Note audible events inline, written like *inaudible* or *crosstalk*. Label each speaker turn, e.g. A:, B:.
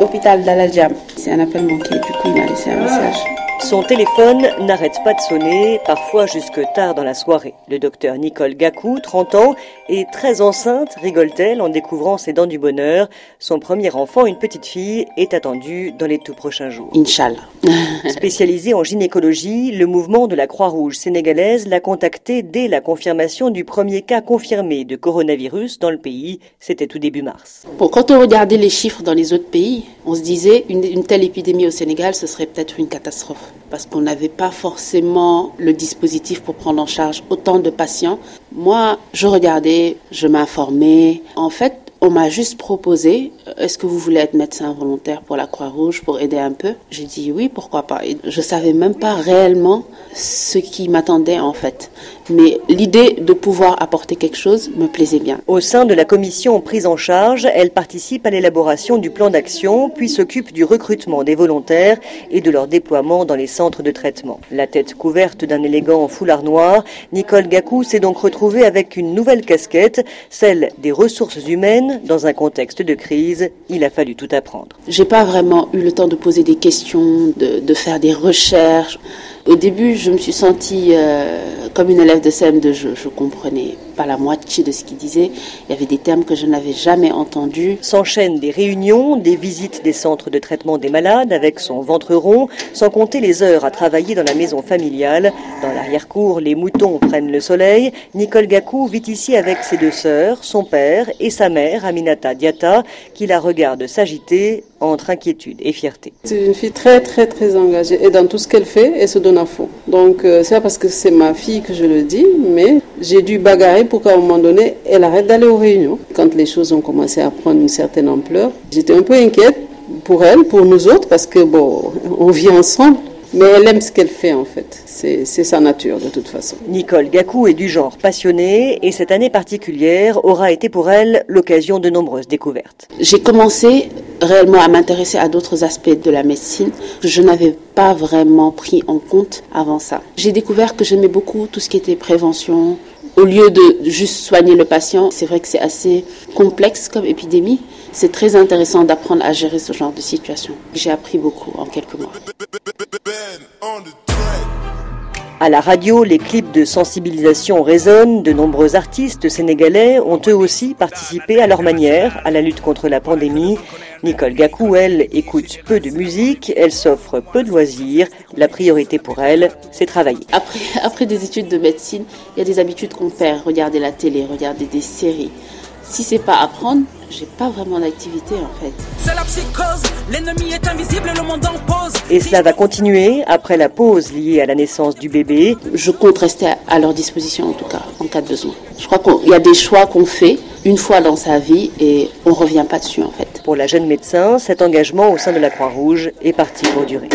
A: hôpital d'Aladjam. C'est un appel manqué, du coup il m'a laissé un message.
B: Son téléphone n'arrête pas de sonner, parfois jusque tard dans la soirée. Le docteur Nicole Gakou, 30 ans, est très enceinte, rigole-t-elle en découvrant ses dents du bonheur. Son premier enfant, une petite fille, est attendu dans les tout prochains jours.
A: Inch'Allah. *laughs*
B: Spécialisé en gynécologie, le mouvement de la Croix-Rouge sénégalaise l'a contacté dès la confirmation du premier cas confirmé de coronavirus dans le pays. C'était tout début mars.
A: Bon, quand on regardait les chiffres dans les autres pays, on se disait une, telle épidémie au Sénégal, ce serait peut-être une catastrophe parce qu'on n'avait pas forcément le dispositif pour prendre en charge autant de patients. Moi, je regardais, je m'informais. En fait, on m'a juste proposé, euh, est-ce que vous voulez être médecin volontaire pour la Croix-Rouge pour aider un peu? J'ai dit oui, pourquoi pas. Et je savais même pas réellement ce qui m'attendait en fait. Mais l'idée de pouvoir apporter quelque chose me plaisait bien.
B: Au sein de la commission prise en charge, elle participe à l'élaboration du plan d'action, puis s'occupe du recrutement des volontaires et de leur déploiement dans les centres de traitement. La tête couverte d'un élégant foulard noir, Nicole Gakou s'est donc retrouvée avec une nouvelle casquette, celle des ressources humaines. Dans un contexte de crise, il a fallu tout apprendre.
A: J'ai pas vraiment eu le temps de poser des questions, de, faire des recherches. Au début, je me suis sentie euh, comme une élève de CM2. Je, je comprenais pas la moitié de ce qu'il disait. Il y avait des termes que je n'avais jamais entendus.
B: S'enchaînent des réunions, des visites des centres de traitement des malades avec son ventre rond, sans compter les heures à travailler dans la maison familiale. Dans l'arrière-cour, les moutons prennent le soleil. Nicole Gakou vit ici avec ses deux sœurs, son père et sa mère, Aminata Diata, qui la regarde s'agiter entre inquiétude et fierté.
C: C'est une fille très très très engagée et dans tout ce qu'elle fait, elle se donne à fond. Donc euh, c'est pas parce que c'est ma fille que je le dis, mais j'ai dû bagarrer pour qu'à un moment donné, elle arrête d'aller aux réunions. Quand les choses ont commencé à prendre une certaine ampleur, j'étais un peu inquiète pour elle, pour nous autres, parce que bon, *laughs* on vit ensemble. Mais elle aime ce qu'elle fait en fait. C'est sa nature de toute façon.
B: Nicole Gakou est du genre passionné et cette année particulière aura été pour elle l'occasion de nombreuses découvertes.
A: J'ai commencé réellement à m'intéresser à d'autres aspects de la médecine que je n'avais pas vraiment pris en compte avant ça. J'ai découvert que j'aimais beaucoup tout ce qui était prévention. Au lieu de juste soigner le patient, c'est vrai que c'est assez complexe comme épidémie. C'est très intéressant d'apprendre à gérer ce genre de situation. J'ai appris beaucoup en quelques mois.
B: À la radio, les clips de sensibilisation résonnent. De nombreux artistes sénégalais ont eux aussi participé à leur manière à la lutte contre la pandémie. Nicole Gakou, elle, écoute peu de musique, elle s'offre peu de loisirs. La priorité pour elle, c'est travailler.
A: Après, après des études de médecine, il y a des habitudes qu'on perd. Regarder la télé, regarder des séries. Si c'est pas apprendre, j'ai pas vraiment d'activité en fait.
D: C'est la psychose, l'ennemi est invisible, le monde en pause.
B: Et cela va continuer après la pause liée à la naissance du bébé.
A: Je compte rester à leur disposition en tout cas, en cas de besoin. Je crois qu'il y a des choix qu'on fait une fois dans sa vie et on revient pas dessus en fait.
B: Pour la jeune médecin, cet engagement au sein de la Croix-Rouge est parti pour durer.